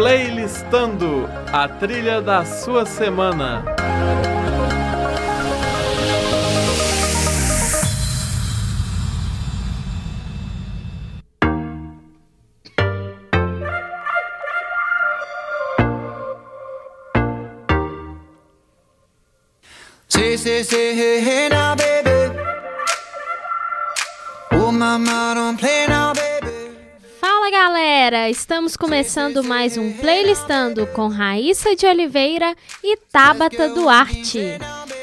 Playlistando a trilha da sua semana. Say, say, say, estamos começando mais um Playlistando com Raíssa de Oliveira e Tabata Duarte.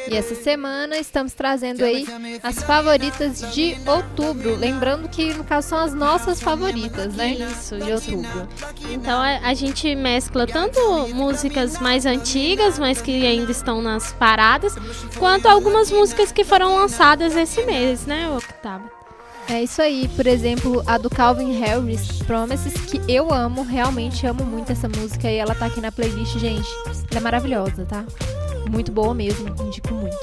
E essa semana estamos trazendo aí as favoritas de outubro. Lembrando que, no caso, são as nossas favoritas, né? Isso, de outubro. Então a, a gente mescla tanto músicas mais antigas, mas que ainda estão nas paradas, quanto algumas músicas que foram lançadas esse mês, né, Octava? É isso aí, por exemplo, a do Calvin Harris, Promises, que eu amo, realmente amo muito essa música e ela tá aqui na playlist, gente. Ela é maravilhosa, tá? Muito boa mesmo, indico muito.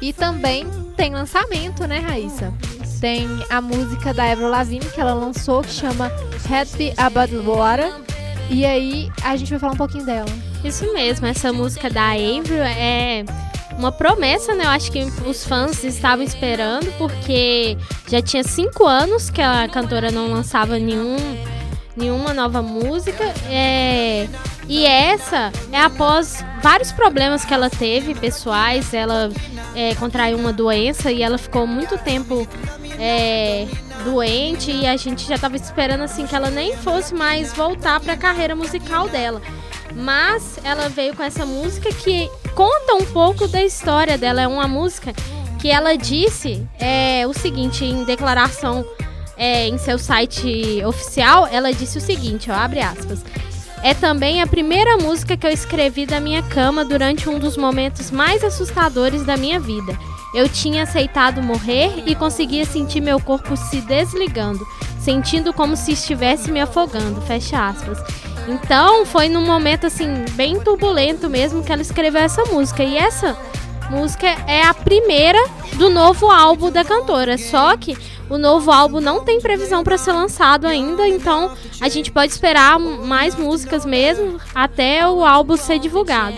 E também tem lançamento, né, Raíssa? Tem a música da Avril Lavigne que ela lançou, que chama Happy About Water. E aí a gente vai falar um pouquinho dela. Isso mesmo, essa música da Avril é uma promessa, né? Eu acho que os fãs estavam esperando, porque já tinha cinco anos que a cantora não lançava nenhum, nenhuma nova música. É, e essa é após vários problemas que ela teve, pessoais. Ela é, contraiu uma doença e ela ficou muito tempo é, doente e a gente já estava esperando assim que ela nem fosse mais voltar para a carreira musical dela. Mas ela veio com essa música que conta um pouco da história dela. É uma música que ela disse é, o seguinte em declaração é, em seu site oficial. Ela disse o seguinte, ó, abre aspas. É também a primeira música que eu escrevi da minha cama durante um dos momentos mais assustadores da minha vida. Eu tinha aceitado morrer e conseguia sentir meu corpo se desligando, sentindo como se estivesse me afogando. Fecha aspas. Então foi num momento assim bem turbulento mesmo que ela escreveu essa música. E essa música é a primeira do novo álbum da cantora. Só que o novo álbum não tem previsão para ser lançado ainda, então a gente pode esperar mais músicas mesmo até o álbum ser divulgado.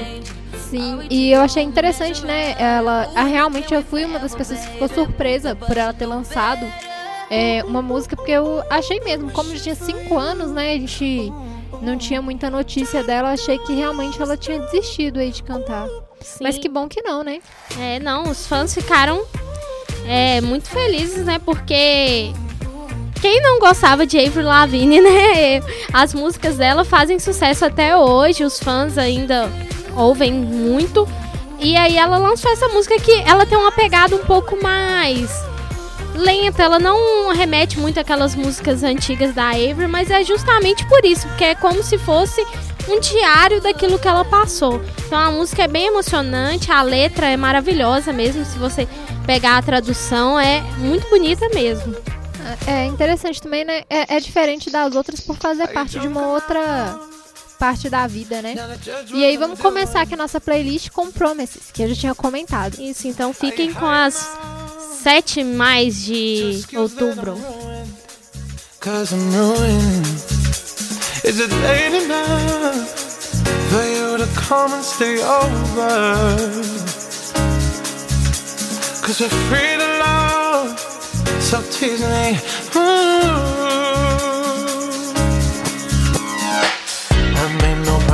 Sim, e eu achei interessante, né? Ela, realmente eu fui uma das pessoas que ficou surpresa por ela ter lançado é, uma música, porque eu achei mesmo, como já tinha cinco anos, né? A gente não tinha muita notícia dela, achei que realmente ela tinha desistido aí de cantar. Sim. Mas que bom que não, né? É, não, os fãs ficaram é, muito felizes, né? Porque quem não gostava de Avril Lavigne, né? As músicas dela fazem sucesso até hoje, os fãs ainda ouvem muito. E aí ela lançou essa música que ela tem uma pegada um pouco mais lenta, ela não remete muito àquelas músicas antigas da Avery, mas é justamente por isso, porque é como se fosse um diário daquilo que ela passou. Então a música é bem emocionante, a letra é maravilhosa mesmo, se você pegar a tradução, é muito bonita mesmo. É interessante também, né? É, é diferente das outras por fazer parte de uma outra parte da vida, né? E aí vamos começar aqui a nossa playlist com Promises, que eu já tinha comentado. Isso, então fiquem com as 7 mais de outubro. Cause I'm ruined. Is it late enough for you to come and stay over? Cause we're free to love, so tease me. I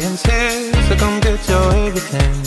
sciences, so come get your everything.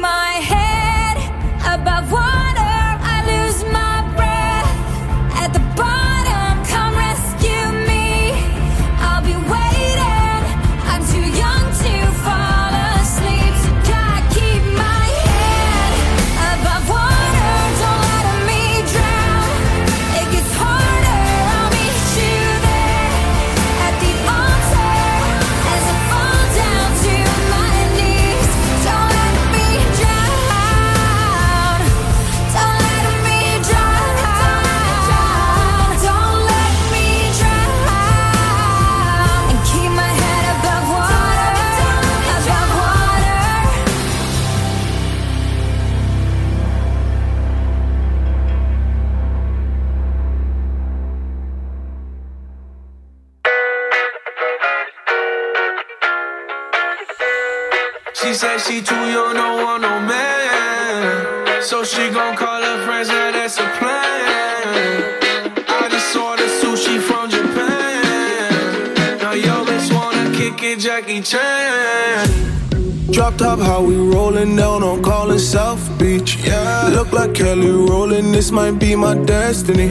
my head. Too young, don't want no man. So she gon' call her friends, now that's a plan. I just ordered sushi from Japan. Now yo bitch wanna kick it, Jackie Chan. Drop top, how we rollin' down on callin' South Beach. Yeah. Look like Kelly rollin', this might be my destiny.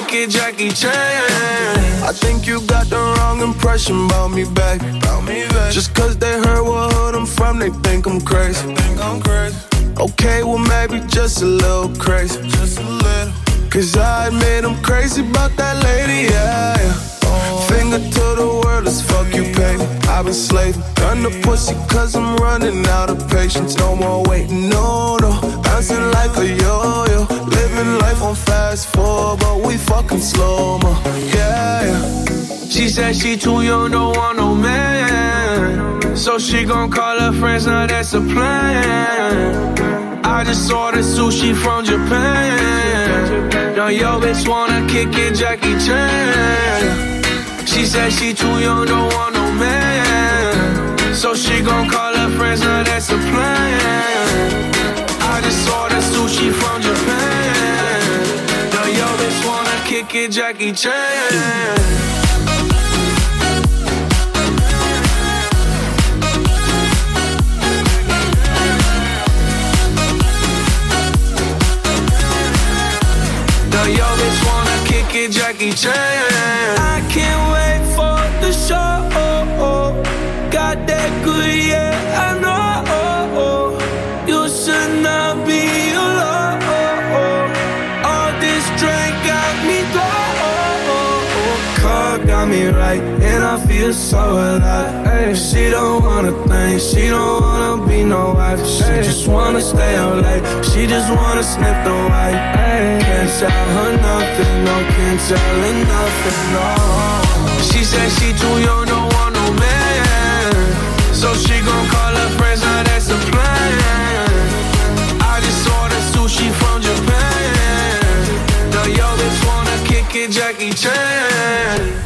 Kick it, Jackie Chan. I think you got the wrong impression about me, back. Just cause they heard what hood I'm from, they think I'm crazy. Okay, well, maybe just a little crazy. Just a little. Cause I admit I'm crazy about that lady, yeah. yeah. Finger to the world as fuck you. I've been slaving. Gun the pussy cause I'm running out of patience. No more waiting, no, no. Bouncing like a yo yo. Living life on fast forward, but we fucking slow mo. Yeah, yeah. She said she too young, don't want no man. So she gon' call her friends, now that's a plan. I just ordered sushi from Japan. Now yo bitch wanna kick it, Jackie Chan. She said she too young, don't want no man. So she gon' call her friends, now that's a plan. I just ordered sushi from Japan. Now yo bitch wanna kick it, Jackie Chan. Now yo bitch wanna kick it, Jackie Chan. I can't wait for the show. So alive. Ay, she don't wanna think, she don't wanna be no wife. She just wanna stay up late, she just wanna sniff the white. Ay, can't tell her nothing, no, can't tell her nothing, no. She said she too young, no man. So she gon' call her friends, now that's a plan. I just ordered sushi from Japan. Now yo bitch wanna kick it, Jackie Chan.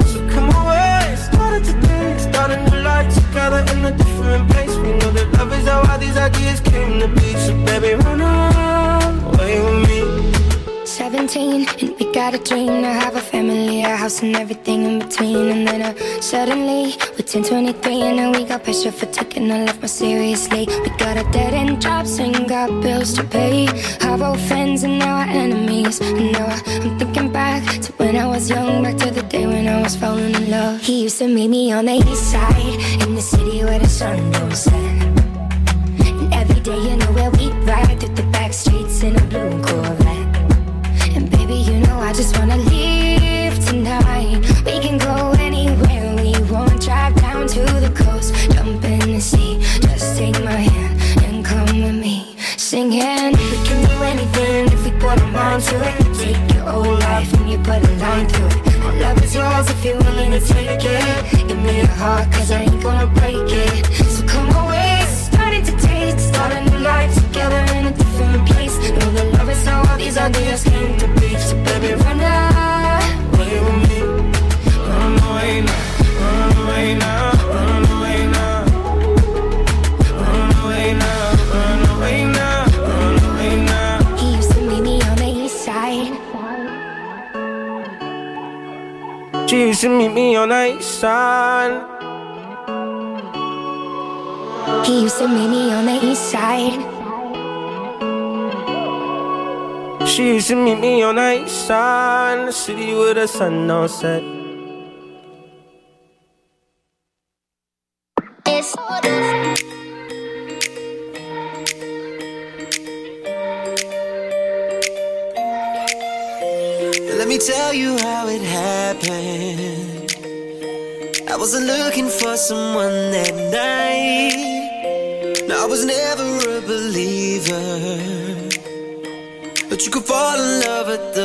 Started today, start a new life together in a different place. We know that love is how all these ideas came to be. So baby, run away with me. 17 and we got a dream. To have a family, a house and everything in between. And then uh, suddenly we're 10, 23 and now we got pressure for taking our life more seriously. We got a dead end jobs and got bills to pay. Have old friends and now our enemies. And now I, I'm thinking back to when I was young Back to the day when I was falling in love. He used to meet me on the east side In the city where the sun don't set. it's yours if you're willing to take it. Give me your heart, cause I ain't gonna break it. So come away, it's starting to taste. Start a new life together in a different place. Know the love is how all these ideas came to be. So baby, run out. She used to meet me on the east side. He used to meet me on the east side. She used to meet me on the east side, the city with the sun on set. someone that night. I was never a believer, but you could fall in love at the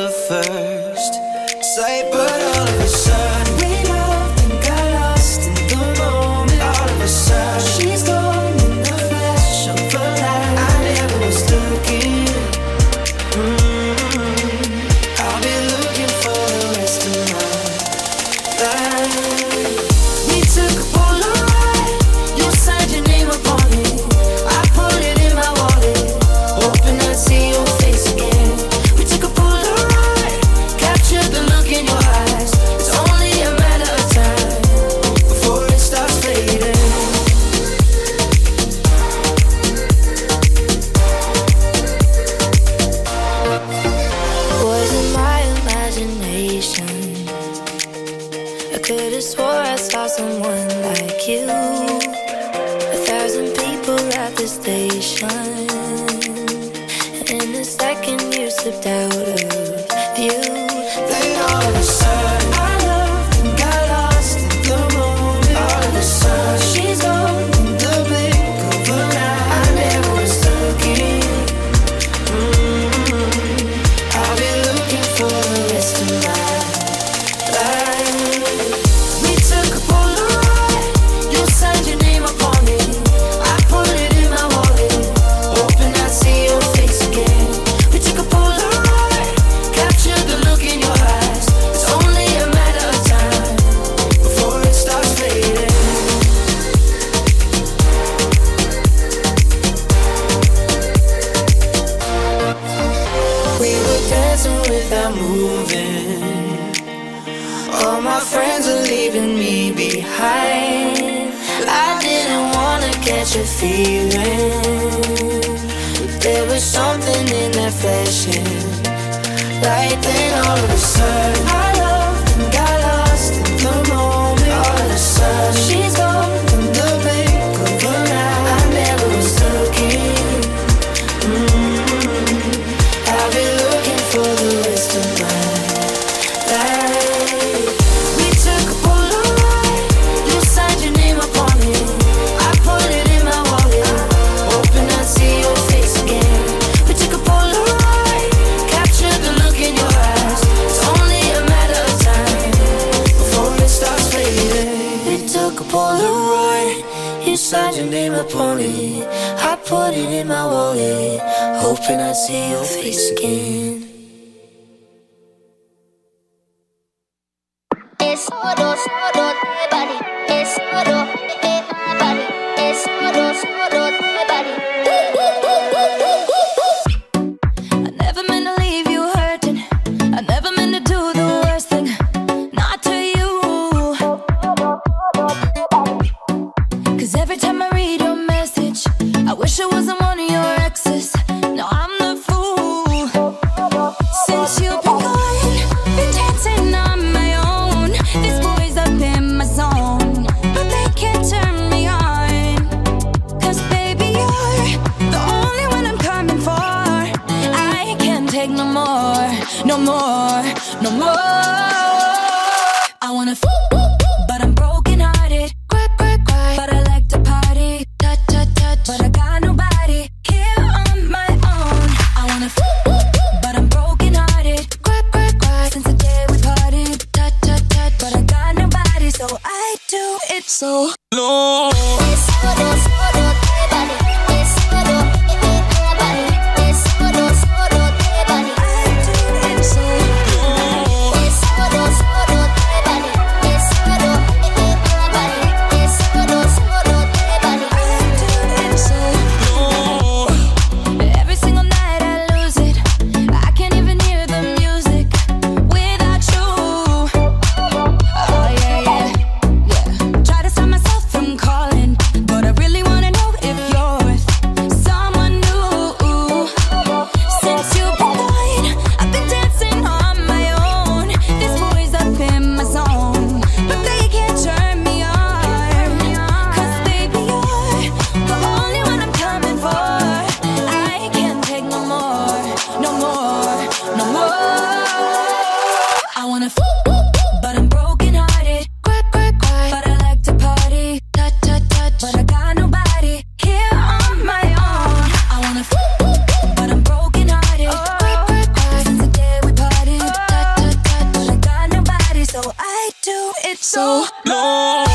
so low.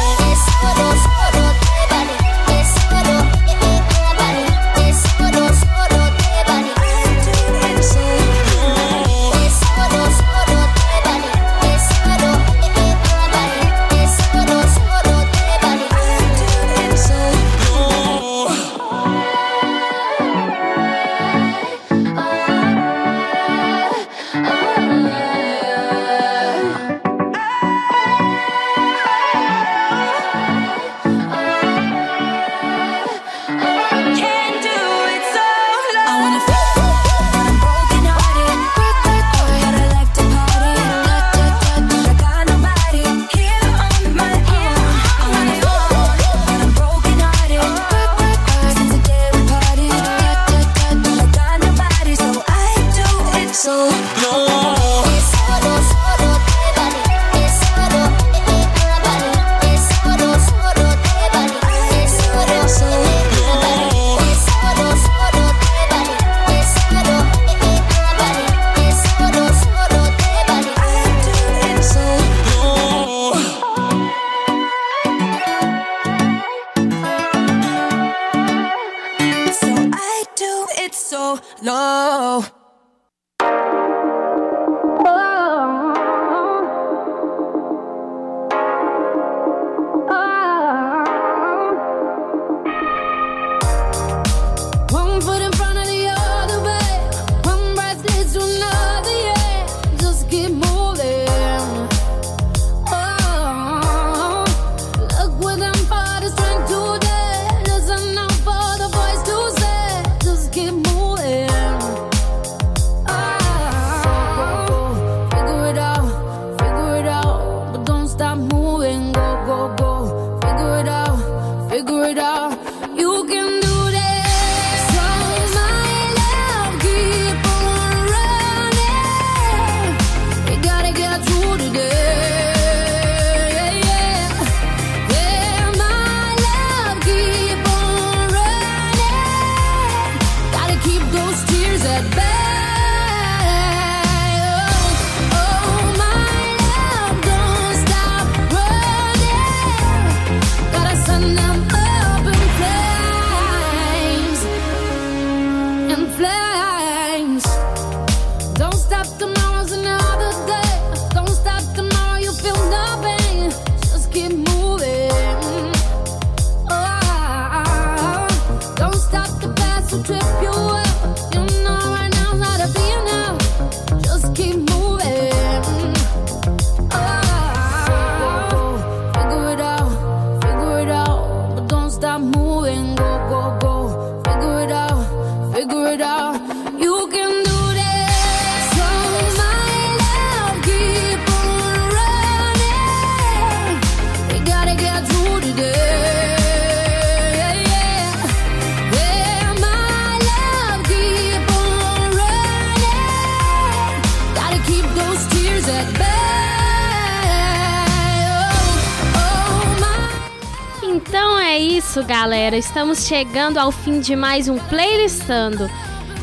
Isso, galera. Estamos chegando ao fim de mais um playlistando.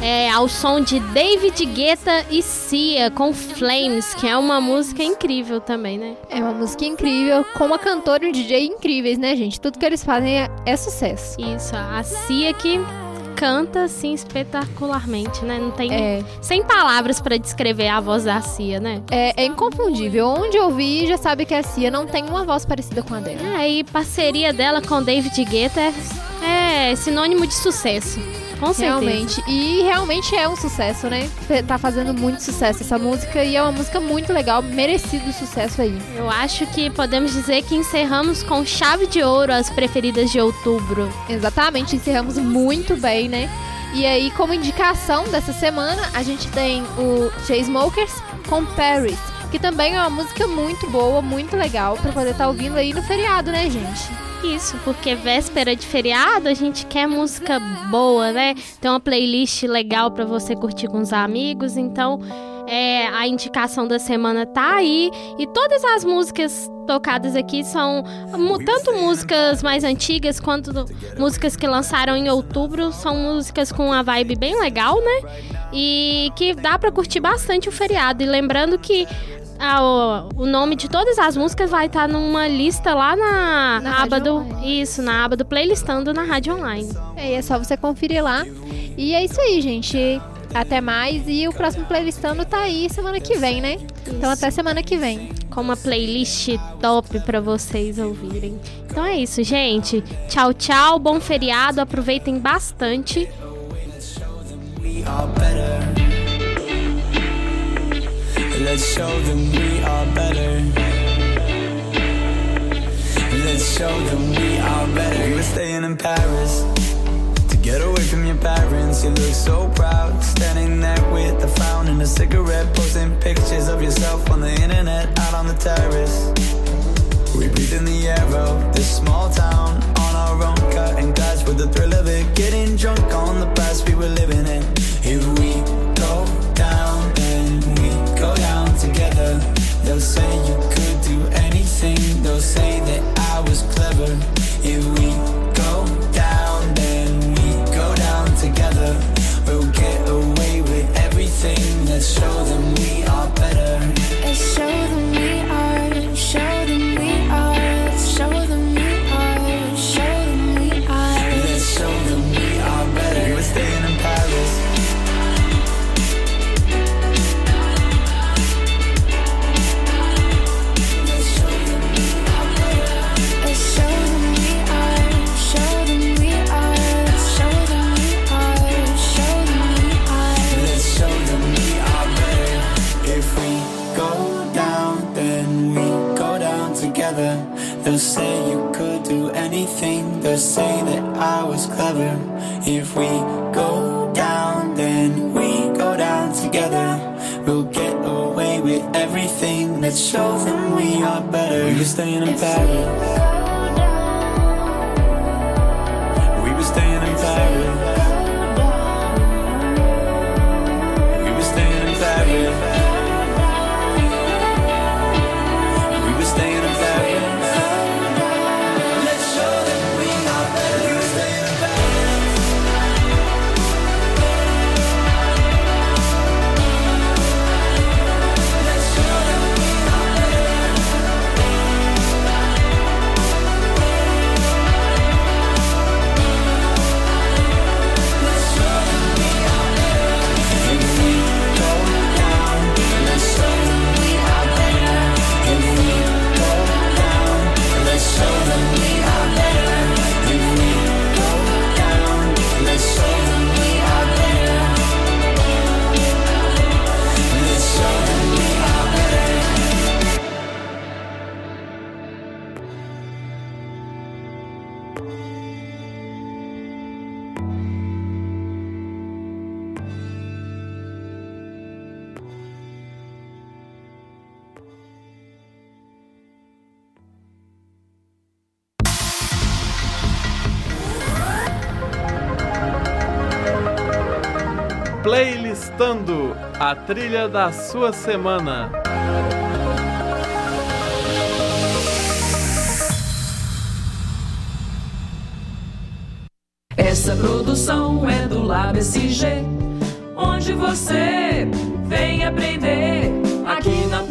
É, ao som de David Guetta e Cia com Flames, que é uma música incrível também, né? É uma música incrível, com uma cantora e um DJ incríveis, né, gente? Tudo que eles fazem é, é sucesso. Isso, a Cia que canta assim espetacularmente, né? Não tem É. sem palavras pra descrever a voz da Cia, né? É, é inconfundível. Onde ouvir, já sabe que a Cia não tem uma voz parecida com a dela. É, e parceria dela com David Guetta é, é sinônimo de sucesso. Com certeza. Realmente. E realmente é um sucesso, né? Tá fazendo muito sucesso essa música e é uma música muito legal, merecido sucesso aí. Eu acho que podemos dizer que encerramos com chave de ouro as preferidas de outubro. Exatamente, encerramos muito bem, né? E aí, como indicação dessa semana, a gente tem o Chainsmokers com Paris, que também é uma música muito boa, muito legal pra poder estar ouvindo aí no feriado, né, gente? Isso, porque véspera de feriado a gente quer música boa, né? Tem uma playlist legal pra você curtir com os amigos, então é, a indicação da semana tá aí e todas as músicas tocadas aqui são tanto músicas mais antigas quanto músicas que lançaram em outubro, são músicas com uma vibe bem legal, né? E que dá pra curtir bastante o feriado. E lembrando que ah, o, o nome de todas as músicas vai estar numa lista lá na, Na aba do. Online. Isso, na aba do playlistando na Rádio Online. É, é só você conferir lá. E é isso aí, gente. Até mais. E o próximo playlistando tá aí semana que vem, né? Então até semana que vem. Com uma playlist top pra vocês ouvirem. Então é isso, gente. Tchau, tchau. Bom feriado. Aproveitem bastante. Let's show them we are better. Let's show them we are better. We were staying in Paris to get away from your parents. You look so proud, standing there with a frown and a cigarette, posting pictures of yourself on the internet, out on the terrace. We breathe in the air of this small town on our own, cutting glass with the thrill of it. Getting drunk on the past we were living go down, then we go down together. We'll get away with everything. Let's show them we are better. Were staying in Paris. A trilha da sua semana. Essa produção é do LabSG, onde você vem aprender aqui na